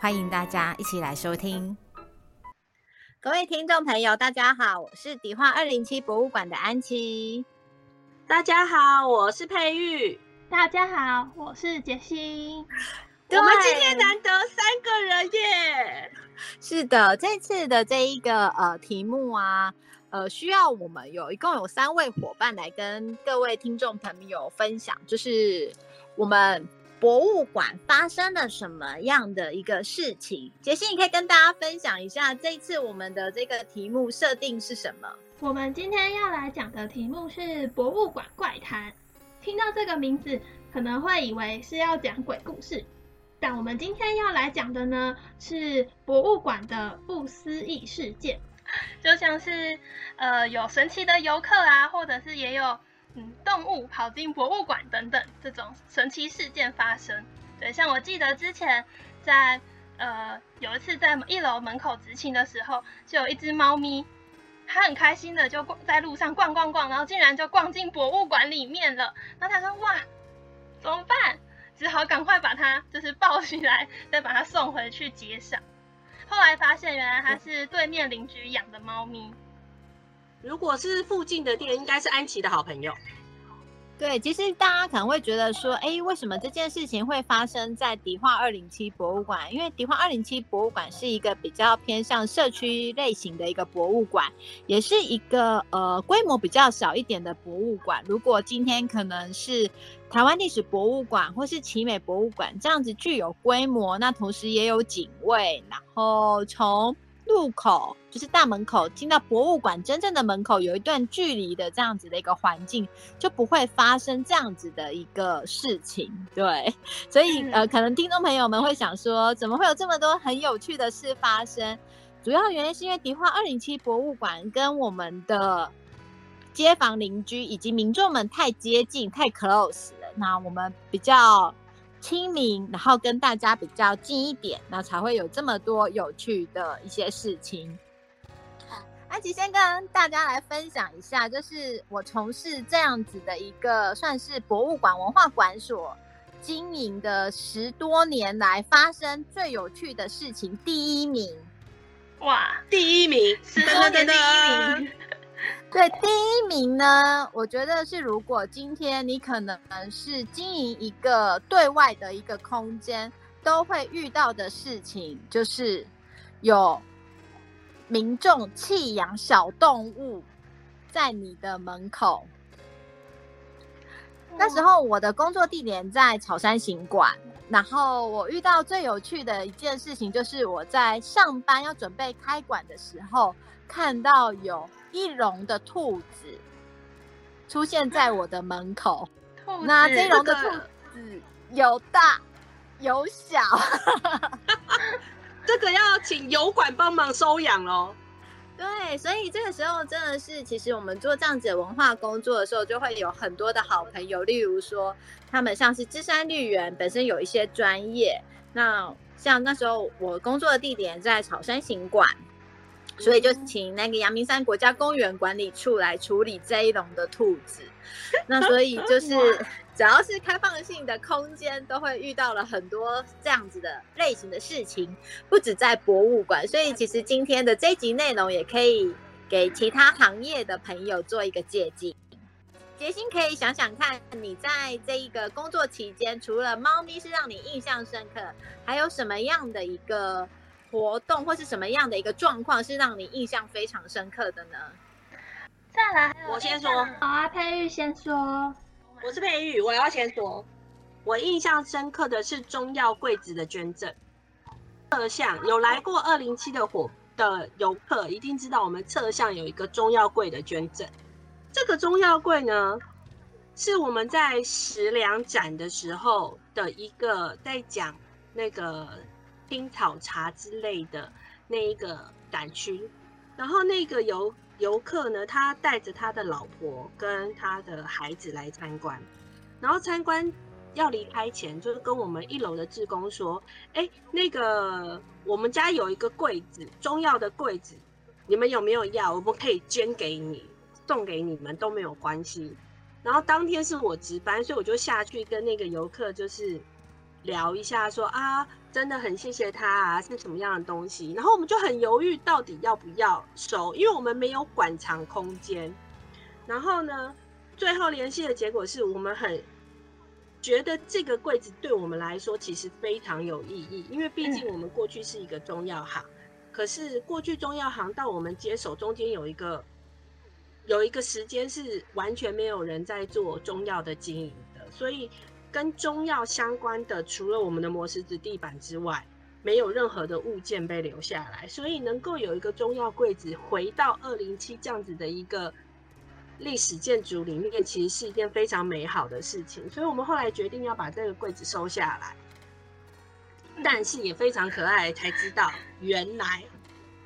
欢迎大家一起来收听。各位听众朋友，大家好，我是迪化二零七博物馆的安琪。大家好，我是佩玉。大家好，我是杰西。我们今天难得三个人耶！是的，这次的这一个呃题目啊，呃，需要我们有一共有三位伙伴来跟各位听众朋友分享，就是我们。博物馆发生了什么样的一个事情？杰西，你可以跟大家分享一下这一次我们的这个题目设定是什么？我们今天要来讲的题目是博物馆怪谈。听到这个名字，可能会以为是要讲鬼故事，但我们今天要来讲的呢，是博物馆的不思议事件，就像是呃有神奇的游客啊，或者是也有。动物跑进博物馆等等这种神奇事件发生，对，像我记得之前在呃有一次在一楼门口执勤的时候，就有一只猫咪，它很开心的就在路上逛逛逛，然后竟然就逛进博物馆里面了。然后他说哇，怎么办？只好赶快把它就是抱起来，再把它送回去街上。后来发现原来它是对面邻居养的猫咪。如果是附近的店，应该是安琪的好朋友。对，其实大家可能会觉得说，哎，为什么这件事情会发生在迪化二零七博物馆？因为迪化二零七博物馆是一个比较偏向社区类型的一个博物馆，也是一个呃规模比较小一点的博物馆。如果今天可能是台湾历史博物馆或是奇美博物馆这样子具有规模，那同时也有警卫，然后从入口就是大门口，进到博物馆真正的门口有一段距离的这样子的一个环境，就不会发生这样子的一个事情。对，所以呃，可能听众朋友们会想说，怎么会有这么多很有趣的事发生？主要原因是因为迪化二零七博物馆跟我们的街坊邻居以及民众们太接近、太 close 了，那我们比较。亲民，然后跟大家比较近一点，那才会有这么多有趣的一些事情。安琪先跟大家来分享一下，就是我从事这样子的一个算是博物馆文化馆所经营的十多年来，发生最有趣的事情第一名。哇，第一名，十多年第一名。对，第一名呢，我觉得是如果今天你可能是经营一个对外的一个空间，都会遇到的事情，就是有民众弃养小动物在你的门口。那时候我的工作地点在草山行馆，然后我遇到最有趣的一件事情，就是我在上班要准备开馆的时候，看到有。一笼的兔子出现在我的门口，那这笼的兔子有大有小 这个要请油管帮忙收养喽。对，所以这个时候真的是，其实我们做这样子的文化工作的时候，就会有很多的好朋友，例如说他们像是芝山绿园本身有一些专业，那像那时候我工作的地点在草山行馆。所以就请那个阳明山国家公园管理处来处理这一笼的兔子。那所以就 是只要是开放性的空间，都会遇到了很多这样子的类型的事情，不止在博物馆。所以其实今天的这集内容也可以给其他行业的朋友做一个借鉴。杰心可以想想看，你在这一个工作期间，除了猫咪是让你印象深刻，还有什么样的一个？活动或是什么样的一个状况是让你印象非常深刻的呢？再来，我先说。好啊，佩玉先说。我是佩玉，我要先说。我印象深刻的是中药柜子的捐赠。侧巷有来过二零七的火的游客，一定知道我们侧巷有一个中药柜的捐赠。这个中药柜呢，是我们在食粮展的时候的一个在讲那个。青草茶之类的那一个展区，然后那个游游客呢，他带着他的老婆跟他的孩子来参观，然后参观要离开前，就是跟我们一楼的志工说：“哎，那个我们家有一个柜子，中药的柜子，你们有没有要？我们可以捐给你，送给你们都没有关系。”然后当天是我值班，所以我就下去跟那个游客就是聊一下，说啊，真的很谢谢他啊，是什么样的东西？然后我们就很犹豫，到底要不要收，因为我们没有馆藏空间。然后呢，最后联系的结果是我们很觉得这个柜子对我们来说其实非常有意义，因为毕竟我们过去是一个中药行，可是过去中药行到我们接手中间有一个。有一个时间是完全没有人在做中药的经营的，所以跟中药相关的，除了我们的磨石子地板之外，没有任何的物件被留下来。所以能够有一个中药柜子回到二零七这样子的一个历史建筑里面，其实是一件非常美好的事情。所以我们后来决定要把这个柜子收下来，但是也非常可爱，才知道原来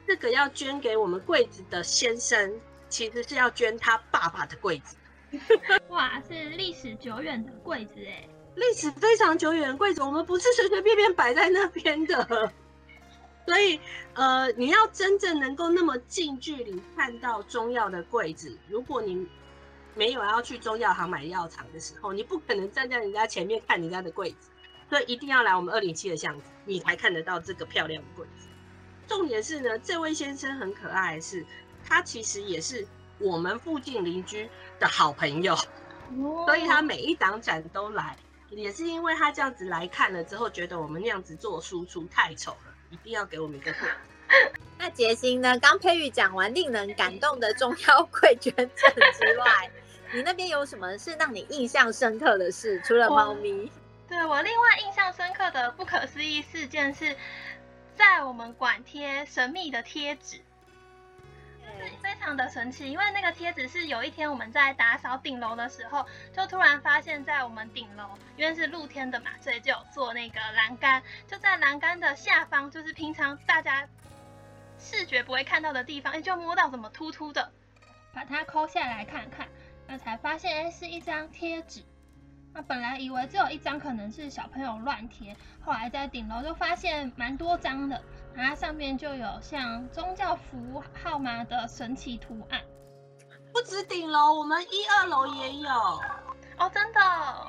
这个要捐给我们柜子的先生。其实是要捐他爸爸的柜子，哇，是历史久远的柜子哎，历史非常久远的柜子，我们不是随随便便摆在那边的，所以呃，你要真正能够那么近距离看到中药的柜子，如果你没有要去中药行买药厂的时候，你不可能站在人家前面看人家的柜子，所以一定要来我们二零七的巷子，你才看得到这个漂亮的柜子。重点是呢，这位先生很可爱，是。他其实也是我们附近邻居的好朋友，所以他每一档展都来，也是因为他这样子来看了之后，觉得我们那样子做输出太丑了，一定要给我们一个过。那杰心呢？刚佩玉讲完令人感动的中药柜捐赠之外，你那边有什么是让你印象深刻的事？除了猫咪，对我另外印象深刻的不可思议事件是在我们馆贴神秘的贴纸。非常的神奇，因为那个贴纸是有一天我们在打扫顶楼的时候，就突然发现，在我们顶楼，因为是露天的嘛，所以就有做那个栏杆，就在栏杆的下方，就是平常大家视觉不会看到的地方，哎，就摸到怎么突突的，把它抠下来看看，那才发现，哎，是一张贴纸。那本来以为只有一张，可能是小朋友乱贴，后来在顶楼就发现蛮多张的。它上面就有像宗教符号码的神奇图案，不止顶楼，我们一二楼也有哦，真的。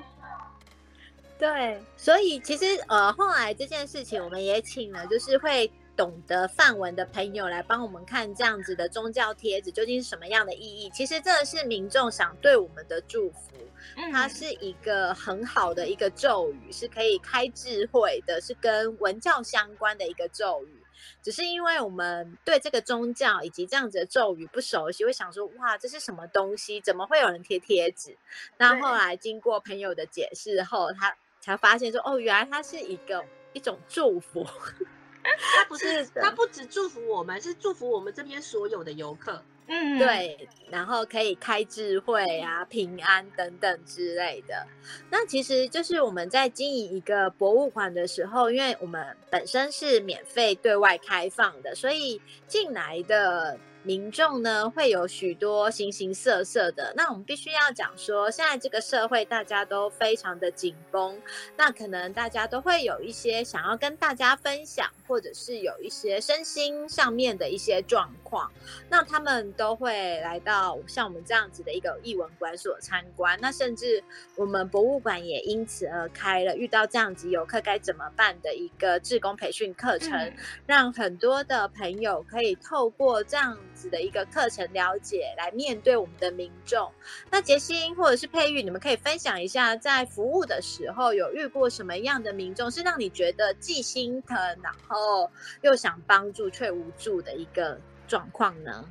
对，所以其实呃，后来这件事情我们也请了，就是会懂得范文的朋友来帮我们看这样子的宗教贴纸究竟是什么样的意义。其实这是民众想对我们的祝福。它是一个很好的一个咒语，是可以开智慧的，是跟文教相关的一个咒语。只是因为我们对这个宗教以及这样子的咒语不熟悉，会想说：哇，这是什么东西？怎么会有人贴贴纸？那后来经过朋友的解释后，他才发现说：哦，原来它是一个一种祝福。它不是，他不止祝福我们，是祝福我们这边所有的游客。嗯，对，然后可以开智慧啊、平安等等之类的。那其实就是我们在经营一个博物馆的时候，因为我们本身是免费对外开放的，所以进来的。民众呢会有许多形形色色的，那我们必须要讲说，现在这个社会大家都非常的紧绷，那可能大家都会有一些想要跟大家分享，或者是有一些身心上面的一些状况，那他们都会来到像我们这样子的一个艺文馆所参观，那甚至我们博物馆也因此而开了遇到这样子游客该怎么办的一个志工培训课程，让很多的朋友可以透过这样。子的一个课程了解来面对我们的民众，那杰心或者是佩玉，你们可以分享一下，在服务的时候有遇过什么样的民众，是让你觉得既心疼，然后又想帮助却无助的一个状况呢？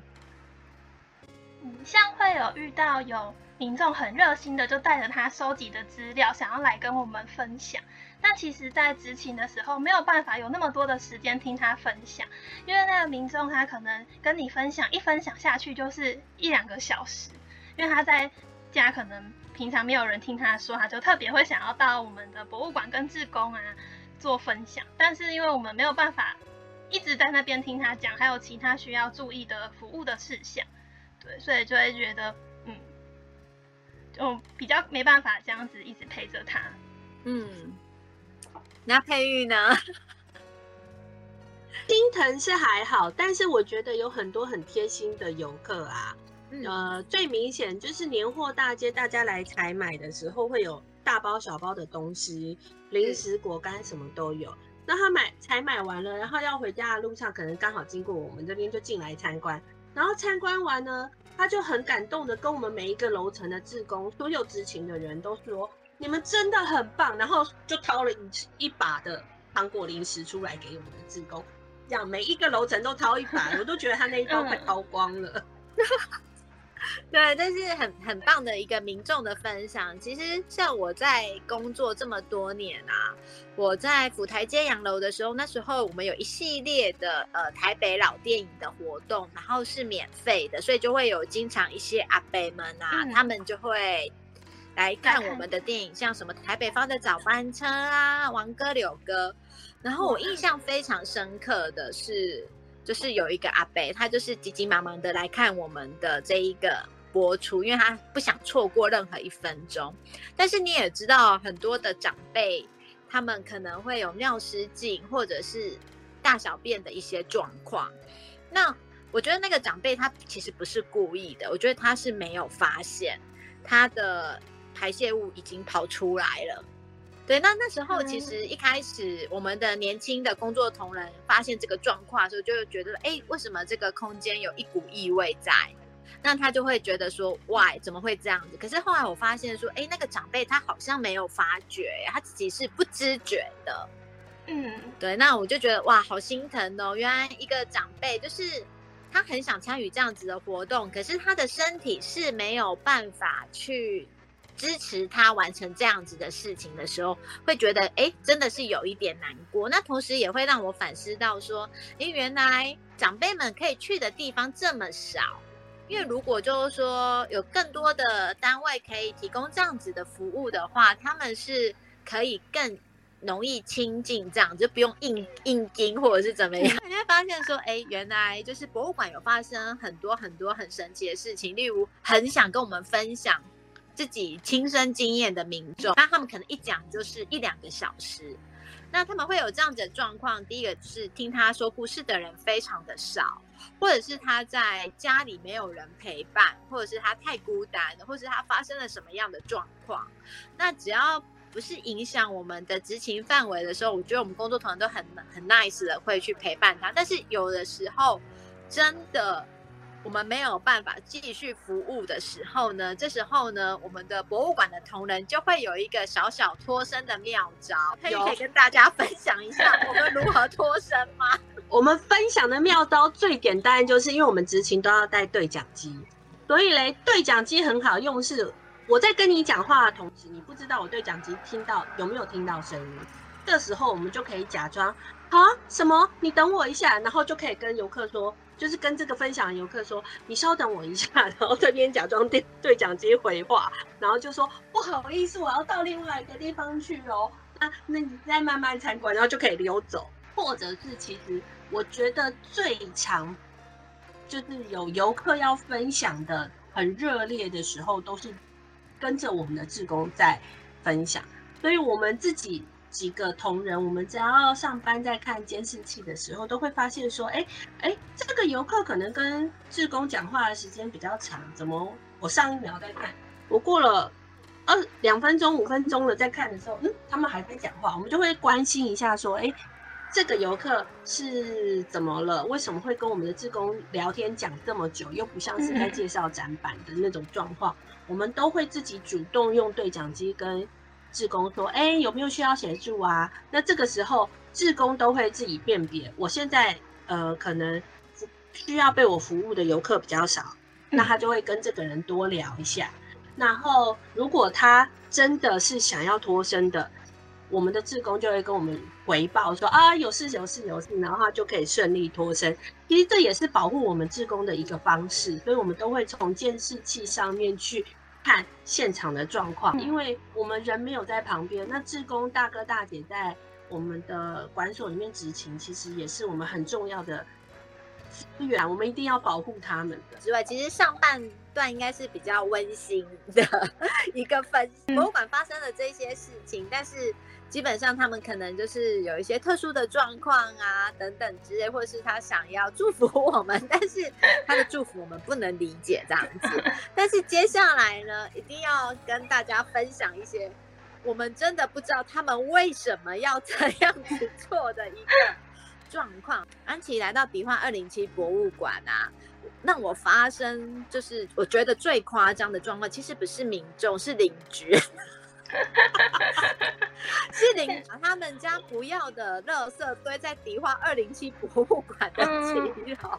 嗯，像会有遇到有民众很热心的，就带着他收集的资料，想要来跟我们分享。但其实，在执勤的时候，没有办法有那么多的时间听他分享，因为那个民众他可能跟你分享，一分享下去就是一两个小时，因为他在家可能平常没有人听他说，他就特别会想要到我们的博物馆跟志工啊做分享，但是因为我们没有办法一直在那边听他讲，还有其他需要注意的服务的事项，对，所以就会觉得嗯，就比较没办法这样子一直陪着他。嗯，那佩玉呢？心疼是还好，但是我觉得有很多很贴心的游客啊。嗯呃，最明显就是年货大街，大家来采买的时候会有大包小包的东西，零食、果干什么都有。那他买采买完了，然后要回家的路上，可能刚好经过我们这边就进来参观，然后参观完呢，他就很感动的跟我们每一个楼层的志工，所有执勤的人都说你们真的很棒，然后就掏了一一把的糖果零食出来给我们的志工，这样每一个楼层都掏一把，我都觉得他那一包快掏光了。对，这是很很棒的一个民众的分享。其实像我在工作这么多年啊，我在府台街洋楼的时候，那时候我们有一系列的呃台北老电影的活动，然后是免费的，所以就会有经常一些阿伯们啊，嗯他们就会来看我们的电影，像什么台北方的早班车啊、王哥、柳哥。然后我印象非常深刻的是，就是有一个阿伯，他就是急急忙忙的来看我们的这一个播出，因为他不想错过任何一分钟。但是你也知道，很多的长辈他们可能会有尿失禁或者是大小便的一些状况。那我觉得那个长辈他其实不是故意的，我觉得他是没有发现他的排泄物已经跑出来了。对，那那时候其实一开始我们的年轻的工作同仁发现这个状况的时候，就会觉得，哎，为什么这个空间有一股异味在？那他就会觉得说，why 怎么会这样子？可是后来我发现说，哎，那个长辈他好像没有发觉，他自己是不知觉的。嗯，对，那我就觉得哇，好心疼哦！原来一个长辈就是他很想参与这样子的活动，可是他的身体是没有办法去支持他完成这样子的事情的时候，会觉得哎，真的是有一点难过。那同时也会让我反思到说，哎，原来长辈们可以去的地方这么少。因为如果就是说有更多的单位可以提供这样子的服务的话，他们是可以更容易亲近，这样就不用硬硬盯或者是怎么样。你会发现说，哎，原来就是博物馆有发生很多很多很神奇的事情，例如很想跟我们分享自己亲身经验的民众，那他们可能一讲就是一两个小时。那他们会有这样子的状况，第一个是听他说故事的人非常的少，或者是他在家里没有人陪伴，或者是他太孤单了，或是他发生了什么样的状况。那只要不是影响我们的执勤范围的时候，我觉得我们工作团都很很 nice 的会去陪伴他。但是有的时候真的我们没有办法继续服务的时候呢，这时候呢，我们的博物馆的同仁就会有一个小小脱身的妙招，可以可以跟大家分享一下我们如何脱身吗？我们分享的妙招最简单，就是因为我们执勤都要带对讲机，所以嘞，对讲机很好用是。我在跟你讲话的同时，你不知道我对讲机听到有没有听到声音。这时候我们就可以假装啊什么？你等我一下，然后就可以跟游客说，就是跟这个分享的游客说，你稍等我一下，然后这边假装对对讲机回话，然后就说不好意思，我要到另外一个地方去哦。那那你再慢慢参观，然后就可以溜走。或者是其实我觉得最常就是有游客要分享的很热烈的时候，都是跟着我们的志工在分享，所以我们自己几个同仁，我们只要上班在看监视器的时候，都会发现说，哎哎，这个游客可能跟志工讲话的时间比较长，怎么我上一秒在看，我过了二两分钟、五分钟了在看的时候，嗯，他们还在讲话，我们就会关心一下说，哎。这个游客是怎么了？为什么会跟我们的志工聊天讲这么久，又不像是在介绍展板的那种状况？我们都会自己主动用对讲机跟志工说：“哎，有没有需要协助啊？”那这个时候，志工都会自己辨别。我现在呃，可能需要被我服务的游客比较少，那他就会跟这个人多聊一下。然后，如果他真的是想要脱身的，我们的志工就会跟我们回报说啊，有事有事有事，然后他就可以顺利脱身。其实这也是保护我们志工的一个方式，所以我们都会从监视器上面去看现场的状况，因为我们人没有在旁边，那志工大哥大姐在我们的管所里面执勤，其实也是我们很重要的资源，我们一定要保护他们的。之外，其实上半段应该是比较温馨的 一个分析，博物馆发生了这些事情，但是。基本上他们可能就是有一些特殊的状况啊，等等之类，或者是他想要祝福我们，但是他的祝福我们不能理解这样子。但是接下来呢，一定要跟大家分享一些我们真的不知道他们为什么要这样子做的一个状况。安琪来到迪化二零七博物馆啊，让我发生就是我觉得最夸张的状况，其实不是民众，是邻居。是领他们家不要的垃圾堆在迪化二零七博物馆的七楼。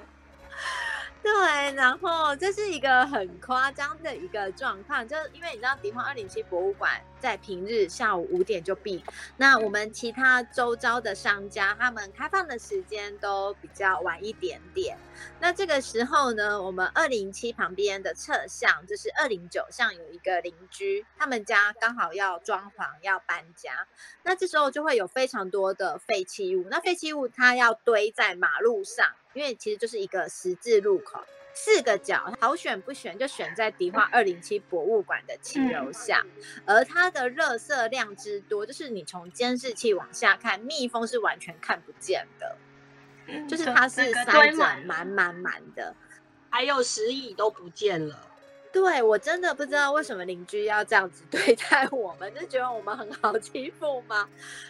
对，然后这是一个很夸张的一个状况，就因为你知道，迪化二零七博物馆在平日下午五点就闭，那我们其他周遭的商家，他们开放的时间都比较晚一点点。那这个时候呢，我们二零七旁边的侧巷，就是二零九巷有一个邻居，他们家刚好要装潢要搬家，那这时候就会有非常多的废弃物，那废弃物它要堆在马路上。因为其实就是一个十字路口，四个角，好选不选就选在迪化二零七博物馆的七楼下，而它的热色量之多，就是你从监视器往下看，蜜蜂是完全看不见的，就是它是塞满满满满的，还有石椅都不见了。对我真的不知道为什么邻居要这样子对待我们，就觉得我们很好欺负吗？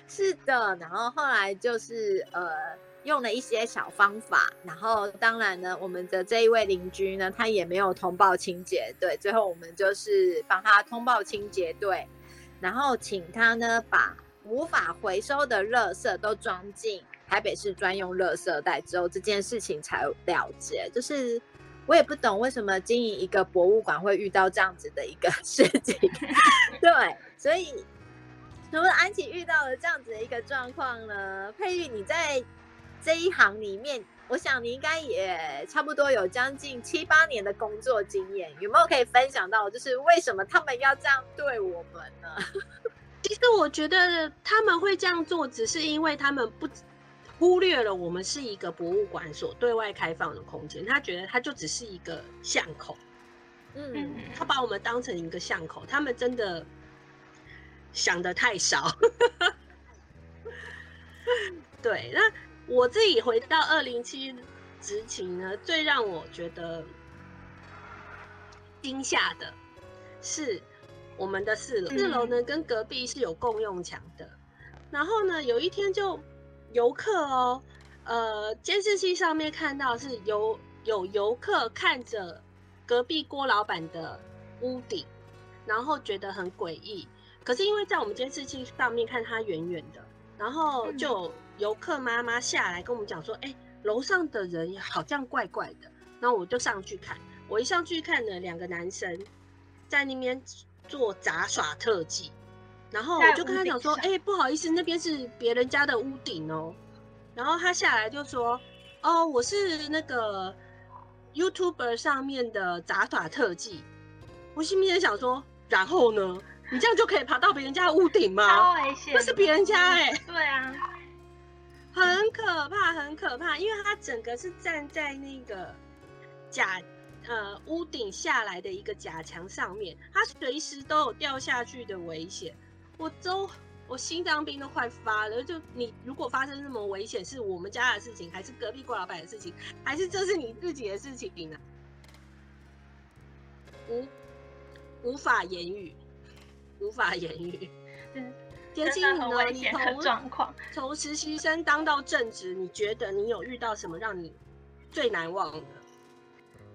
是的，然后后来就是呃。用了一些小方法，然后当然呢，我们的这一位邻居呢，他也没有通报清洁队，最后我们就是帮他通报清洁队，然后请他呢把无法回收的垃圾都装进台北市专用垃圾袋之后，这件事情才了结。就是我也不懂为什么经营一个博物馆会遇到这样子的一个事情，对，所以除了安琪遇到了这样子的一个状况呢，佩玉你在。这一行里面，我想你应该也差不多有将近七八年的工作经验，有没有可以分享到？就是为什么他们要这样对我们呢？其实我觉得他们会这样做，只是因为他们不忽略了我们是一个博物馆所对外开放的空间，他觉得他就只是一个巷口，嗯，他把我们当成一个巷口，他们真的想的太少。对，那。我自己回到二零七执勤呢，最让我觉得惊吓的是我们的四楼，四楼呢跟隔壁是有共用墙的。然后呢，有一天就游客哦，呃，监视器上面看到是有有游客看着隔壁郭老板的屋顶，然后觉得很诡异。可是因为在我们监视器上面看他远远的，然后就。游客妈妈下来跟我们讲说：“哎，楼上的人好像怪怪的。”然后我就上去看，我一上去看呢，两个男生在那边做杂耍特技。然后我就跟他讲说：“哎，不好意思，那边是别人家的屋顶哦。”然后他下来就说：“哦，我是那个 YouTuber 上面的杂耍特技。”我心里面想说：“然后呢？你这样就可以爬到别人家的屋顶吗？超危险！那是别人家哎。”对啊。很可怕，很可怕，因为他整个是站在那个假呃屋顶下来的一个假墙上面，他随时都有掉下去的危险。我都我心脏病都快发了。就你如果发生这么危险，是我们家的事情，还是隔壁郭老板的事情，还是这是你自己的事情呢？无无法言语，无法言语。田心你呢？你从从实习生当到正职，你觉得你有遇到什么让你最难忘的？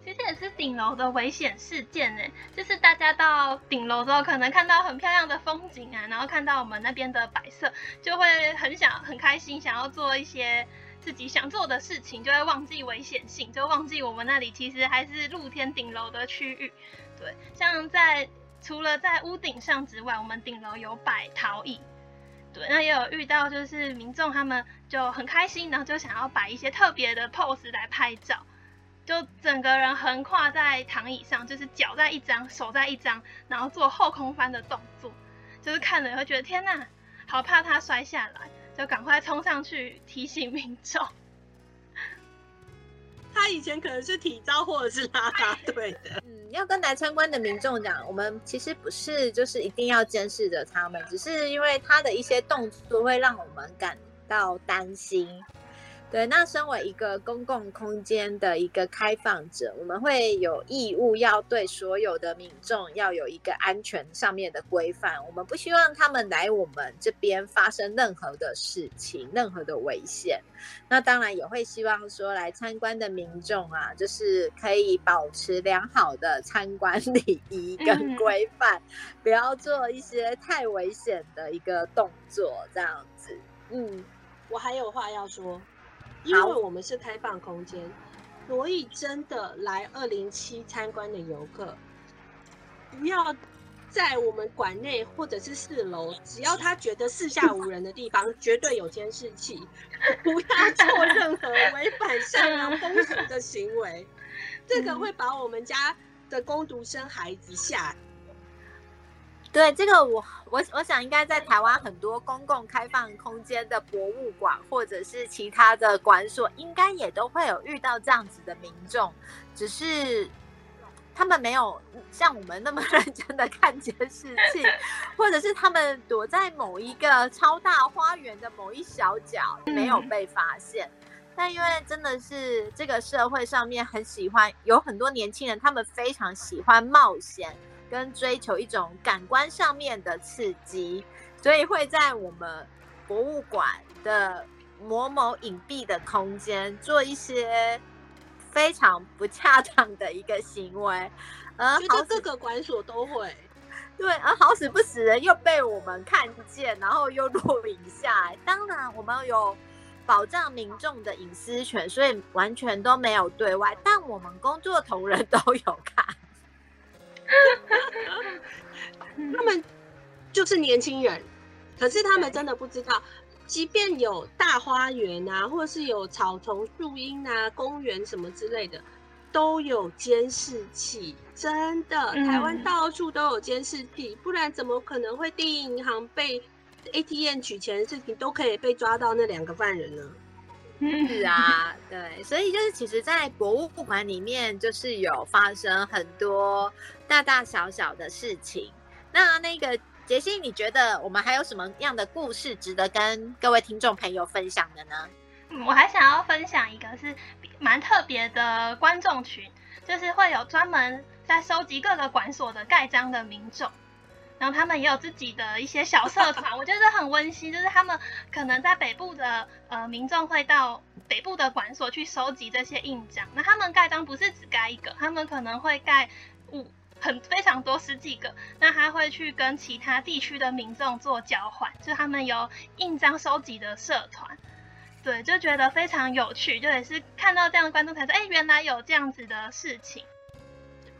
其实也是顶楼的危险事件呢。就是大家到顶楼之后，可能看到很漂亮的风景啊，然后看到我们那边的摆设，就会很想很开心，想要做一些自己想做的事情，就会忘记危险性，就忘记我们那里其实还是露天顶楼的区域。对，像在。除了在屋顶上之外，我们顶楼有摆陶艺，对，那也有遇到就是民众他们就很开心，然后就想要摆一些特别的 pose 来拍照，就整个人横跨在躺椅上，就是脚在一张，手在一张，然后做后空翻的动作，就是看了会觉得天呐，好怕他摔下来，就赶快冲上去提醒民众。他以前可能是体操或者是拉拉队的。嗯，要跟来参观的民众讲，我们其实不是就是一定要监视着他们，只是因为他的一些动作会让我们感到担心。对，那身为一个公共空间的一个开放者，我们会有义务要对所有的民众要有一个安全上面的规范。我们不希望他们来我们这边发生任何的事情、任何的危险。那当然也会希望说来参观的民众啊，就是可以保持良好的参观礼仪跟规范，不要做一些太危险的一个动作，这样子。嗯，我还有话要说。因为我们是开放空间，所以真的来二零七参观的游客，不要在我们馆内或者是四楼，只要他觉得四下无人的地方，绝对有监视器，不要做任何违反 善良风俗的行为，这个会把我们家的工读生孩子吓。对这个，我我我想应该在台湾很多公共开放空间的博物馆或者是其他的馆所，应该也都会有遇到这样子的民众，只是他们没有像我们那么 认真的看监视器，或者是他们躲在某一个超大花园的某一小角没有被发现。但因为真的是这个社会上面很喜欢有很多年轻人，他们非常喜欢冒险。跟追求一种感官上面的刺激，所以会在我们博物馆的某某隐蔽的空间做一些非常不恰当的一个行为，而好各个馆所都会，对，而好死不死的又被我们看见，然后又录影下来。当然，我们有保障民众的隐私权，所以完全都没有对外，但我们工作同仁都有看。他们就是年轻人，可是他们真的不知道，即便有大花园啊，或者是有草丛、树荫啊、公园什么之类的，都有监视器。真的，台湾到处都有监视器，不然怎么可能会第一银行被 ATM 取钱的事情都可以被抓到那两个犯人呢？是啊，对，所以就是其实，在博物馆里面，就是有发生很多大大小小的事情。那那个杰西，你觉得我们还有什么样的故事值得跟各位听众朋友分享的呢？嗯，我还想要分享一个是蛮特别的观众群，就是会有专门在收集各个馆所的盖章的民众。然后他们也有自己的一些小社团，我觉得很温馨。就是他们可能在北部的呃民众会到北部的馆所去收集这些印章。那他们盖章不是只盖一个，他们可能会盖五很非常多十几个。那他会去跟其他地区的民众做交换，就他们有印章收集的社团。对，就觉得非常有趣。就也是看到这样的观众才说，哎，原来有这样子的事情。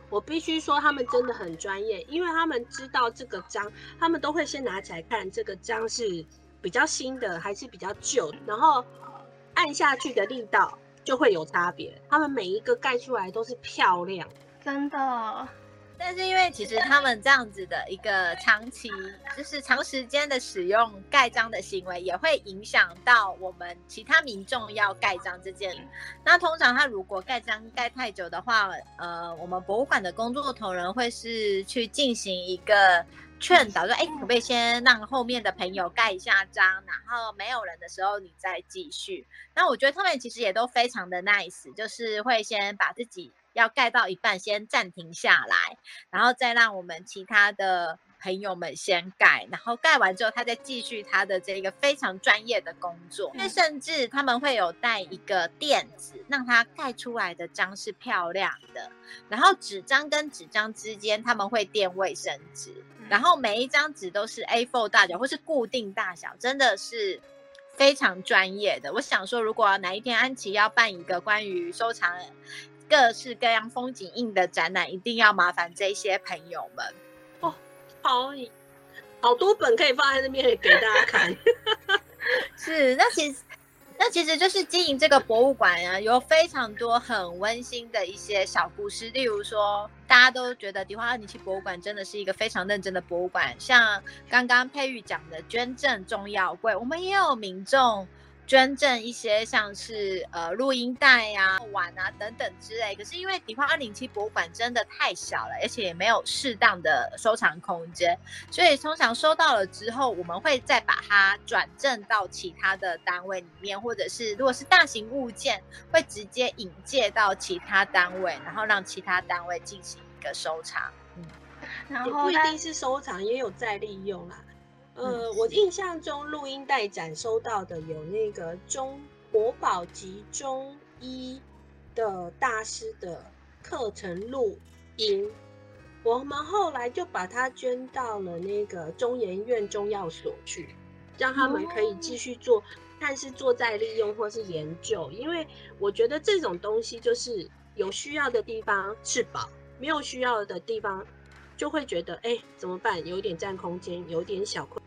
我必须说，他们真的很专业，因为他们知道这个章，他们都会先拿起来看这个章是比较新的还是比较旧，然后按下去的力道就会有差别。他们每一个盖出来都是漂亮，真的。但是因为其实他们这样子的一个长期，就是长时间的使用盖章的行为，也会影响到我们其他民众要盖章这件。那通常他如果盖章盖太久的话，呃，我们博物馆的工作同仁会是去进行一个劝导，说，哎，可不可以先让后面的朋友盖一下章，然后没有人的时候你再继续。那我觉得他们其实也都非常的 nice，就是会先把自己。要盖到一半，先暂停下来，然后再让我们其他的朋友们先盖，然后盖完之后，他再继续他的这个非常专业的工作。那甚至他们会有带一个垫子，让他盖出来的章是漂亮的。然后纸张跟纸张之间，他们会垫卫生纸，然后每一张纸都是 A4 大小或是固定大小，真的是非常专业的。我想说，如果哪一天安琪要办一个关于收藏。各式各样风景印的展览，一定要麻烦这些朋友们哦。好，好多本可以放在那边给大家看。是，那其实那那其实就是经营这个博物馆啊，有非常多很温馨的一些小故事。例如说，大家都觉得迪化二零七博物馆真的是一个非常认真的博物馆，像刚刚佩玉讲的捐赠重要柜，我们也有民众。捐赠一些像是呃录音带呀、碗啊等等之类，可是因为迪化二零七博物馆真的太小了，而且也没有适当的收藏空间，所以通常收到了之后，我们会再把它转赠到其他的单位里面，或者是如果是大型物件，会直接引介到其他单位，然后让其他单位进行一个收藏。嗯，然后不一定是收藏，也有再利用啦。呃，我印象中录音带展收到的有那个中国宝级中医的大师的课程录音，我们后来就把它捐到了那个中研院中药所去，让他们可以继续做，看是做再利用或是研究。因为我觉得这种东西就是有需要的地方是宝，没有需要的地方就会觉得哎怎么办？有点占空间，有点小空。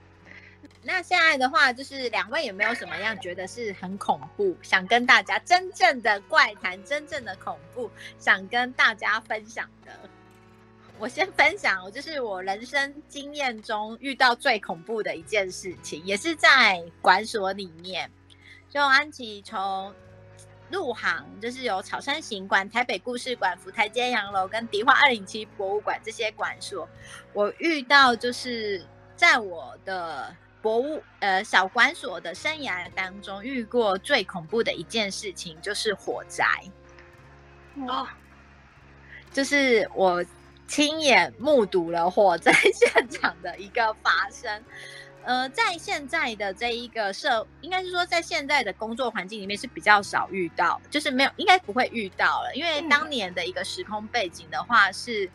那现在的话，就是两位有没有什么样觉得是很恐怖，想跟大家真正的怪谈、真正的恐怖，想跟大家分享的？我先分享，我就是我人生经验中遇到最恐怖的一件事情，也是在馆所里面。就安琪从入行，就是有草山行馆、台北故事馆、福台街洋楼跟迪化二零七博物馆这些馆所，我遇到就是在我的。博物呃小馆所的生涯当中遇过最恐怖的一件事情就是火灾，哦，就是我亲眼目睹了火灾 现场的一个发生。呃，在现在的这一个社，应该是说在现在的工作环境里面是比较少遇到，就是没有，应该不会遇到了，因为当年的一个时空背景的话是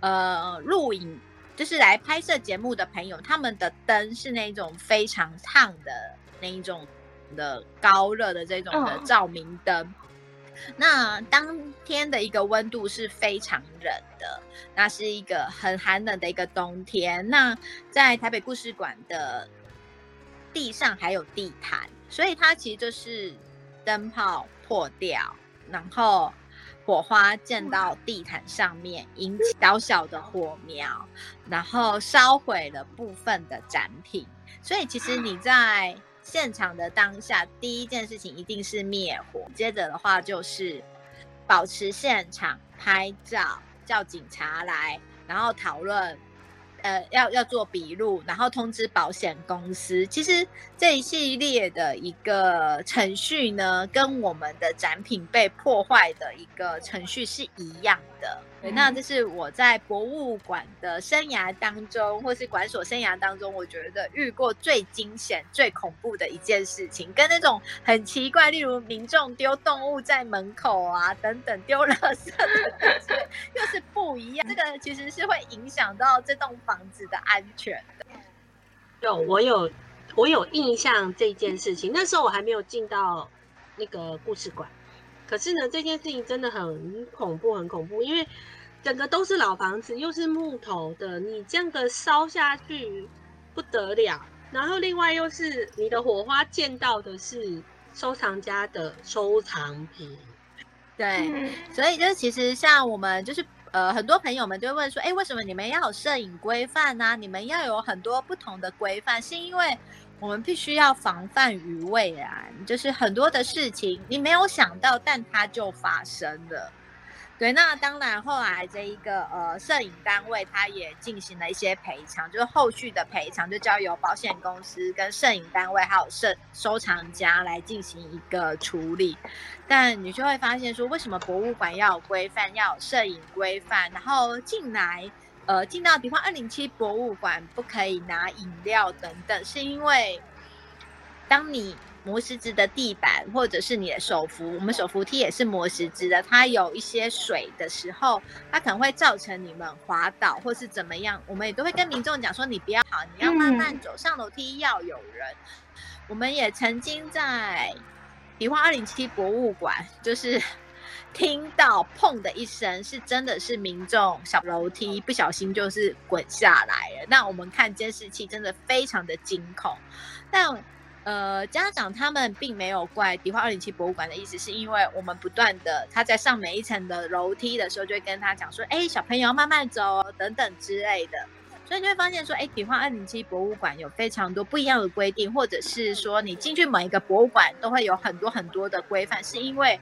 呃录影。就是来拍摄节目的朋友，他们的灯是那种非常烫的那一种的高热的这种的照明灯。那当天的一个温度是非常冷的，那是一个很寒冷的一个冬天。那在台北故事馆的地上还有地毯，所以它其实就是灯泡破掉，然后。火花溅到地毯上面，引起小小的火苗，然后烧毁了部分的展品。所以，其实你在现场的当下，第一件事情一定是灭火，接着的话就是保持现场拍照，叫警察来，然后讨论。呃，要要做笔录，然后通知保险公司。其实这一系列的一个程序呢，跟我们的展品被破坏的一个程序是一样的。那这是我在博物馆的生涯当中，或是馆所生涯当中，我觉得遇过最惊险、最恐怖的一件事情，跟那种很奇怪，例如民众丢动物在门口啊，等等丢垃圾的，又是不一样。这个其实是会影响到这栋房子的安全的。有，我有，我有印象这件事情。那时候我还没有进到那个故事馆。可是呢，这件事情真的很恐怖，很恐怖，因为整个都是老房子，又是木头的，你这样个烧下去不得了。然后另外又是你的火花见到的是收藏家的收藏品，对，所以就是其实像我们就是呃很多朋友们就问说，哎，为什么你们要有摄影规范呢？你们要有很多不同的规范，是因为。我们必须要防范于未然，就是很多的事情你没有想到，但它就发生了。对，那当然后来这一个呃摄影单位，他也进行了一些赔偿，就是后续的赔偿就交由保险公司跟摄影单位还有摄收藏家来进行一个处理。但你就会发现说，为什么博物馆要有规范，要有摄影规范，然后进来。呃，进到比方二零七博物馆不可以拿饮料等等，是因为当你磨石子的地板或者是你的手扶，我们手扶梯也是磨石子的，它有一些水的时候，它可能会造成你们滑倒或是怎么样，我们也都会跟民众讲说，你不要跑，你要慢慢走，上楼梯要有人。我们也曾经在比方二零七博物馆，就是。听到砰的一声，是真的是民众小楼梯不小心就是滚下来了。那我们看监视器，真的非常的惊恐。但呃，家长他们并没有怪迪化二零七博物馆的意思，是因为我们不断的他在上每一层的楼梯的时候，就会跟他讲说，哎，小朋友慢慢走等等之类的。所以你会发现说，哎，迪化二零七博物馆有非常多不一样的规定，或者是说你进去每一个博物馆都会有很多很多的规范，是因为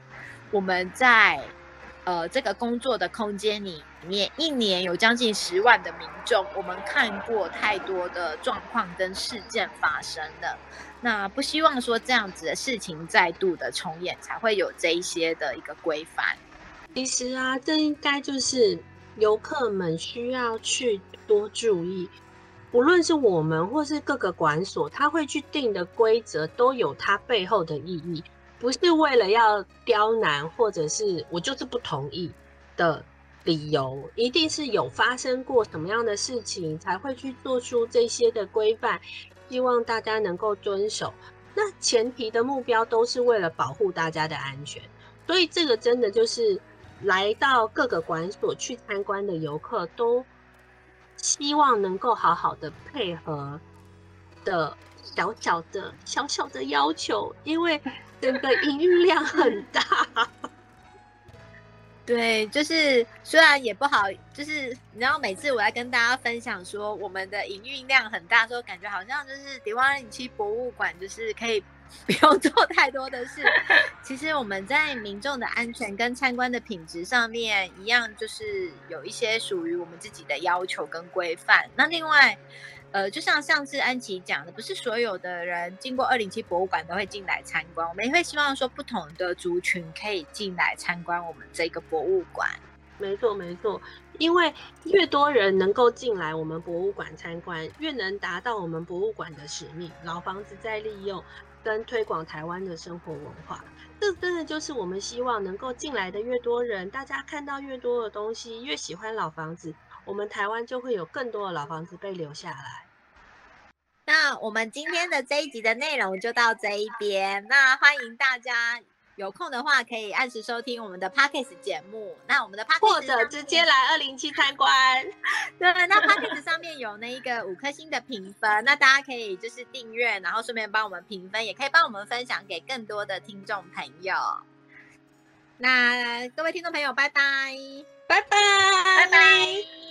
我们在呃这个工作的空间里面，一年有将近十万的民众，我们看过太多的状况跟事件发生了，那不希望说这样子的事情再度的重演，才会有这一些的一个规范。其实啊，这应该就是游客们需要去。多注意，不论是我们或是各个馆所，他会去定的规则都有它背后的意义，不是为了要刁难，或者是我就是不同意的理由，一定是有发生过什么样的事情才会去做出这些的规范，希望大家能够遵守。那前提的目标都是为了保护大家的安全，所以这个真的就是来到各个馆所去参观的游客都。希望能够好好的配合的小小的小小的要求，因为整个营运量很大。对，就是虽然也不好，就是你知道，每次我在跟大家分享说我们的营运量很大，时候感觉好像就是迪万零七博物馆就是可以。不用做太多的事。其实我们在民众的安全跟参观的品质上面，一样就是有一些属于我们自己的要求跟规范。那另外，呃，就像上次安琪讲的，不是所有的人经过二零七博物馆都会进来参观。我们也会希望说，不同的族群可以进来参观我们这个博物馆。没错，没错，因为越多人能够进来我们博物馆参观，越能达到我们博物馆的使命。老房子再利用。跟推广台湾的生活文化，这真的就是我们希望能够进来的越多人，大家看到越多的东西，越喜欢老房子，我们台湾就会有更多的老房子被留下来。那我们今天的这一集的内容就到这一边，那欢迎大家。有空的话，可以按时收听我们的 Pockets 节目。那我们的 Pockets 或者直接来二零七参观。对，那 Pockets 上面有那一个五颗星的评分，那大家可以就是订阅，然后顺便帮我们评分，也可以帮我们分享给更多的听众朋友。那各位听众朋友，拜拜，拜拜，拜拜。